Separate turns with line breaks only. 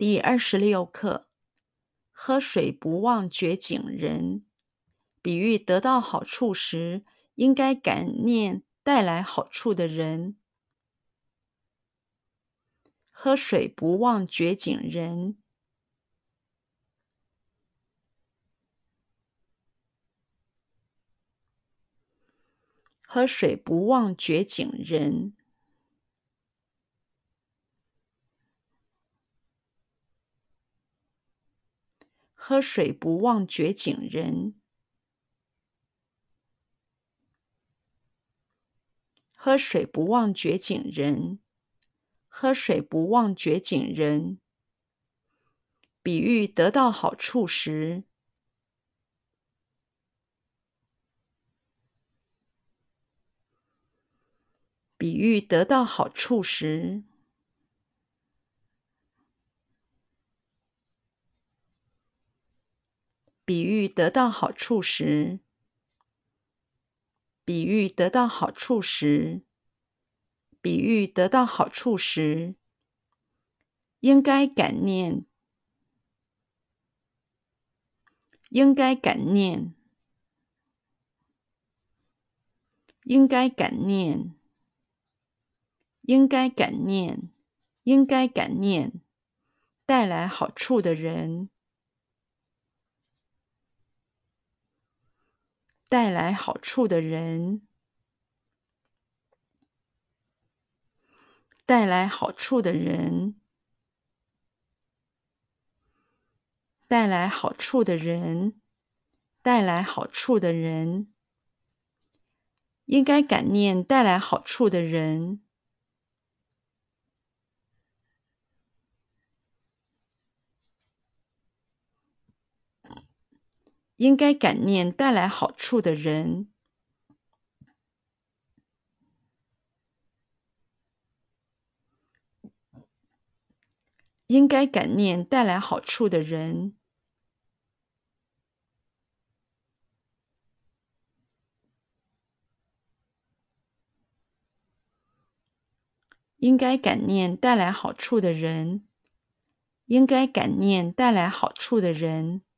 第二十六课：喝水不忘掘井人，比喻得到好处时，应该感念带来好处的人。喝水不忘掘井人，喝水不忘掘井人。喝水不忘掘井人，喝水不忘掘井人，喝水不忘掘井人。比喻得到好处时，比喻得到好处时。比喻得到好处时，比喻得到好处时，比喻得到好处时，应该感念，应该感念，应该感念，应该感念，应该感念，带来好处的人。带来好处的人，带来好处的人，带来好处的人，带来好处的人，应该感念带来好处的人。应该感念带来好处的人。应该感念带来好处的人。应该感念带来好处的人。应该感念带来好处的人。